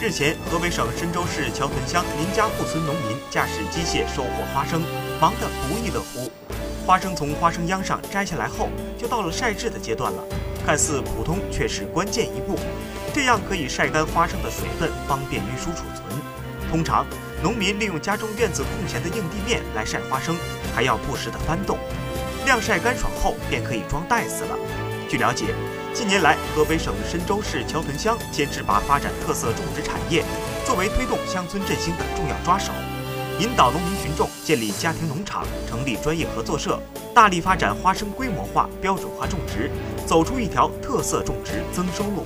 日前，河北省深州市桥屯乡林家铺村农民驾驶机械收获花生，忙得不亦乐乎。花生从花生秧上摘下来后，就到了晒制的阶段了。看似普通，却是关键一步。这样可以晒干花生的水分，方便运输储存。通常，农民利用家中院子空闲的硬地面来晒花生，还要不时的翻动。晾晒干爽后，便可以装袋子了。据了解，近年来，河北省深州市桥屯乡坚持把发展特色种植产业作为推动乡村振兴的重要抓手，引导农民群众建立家庭农场，成立专业合作社，大力发展花生规模化、标准化种植，走出一条特色种植增收路。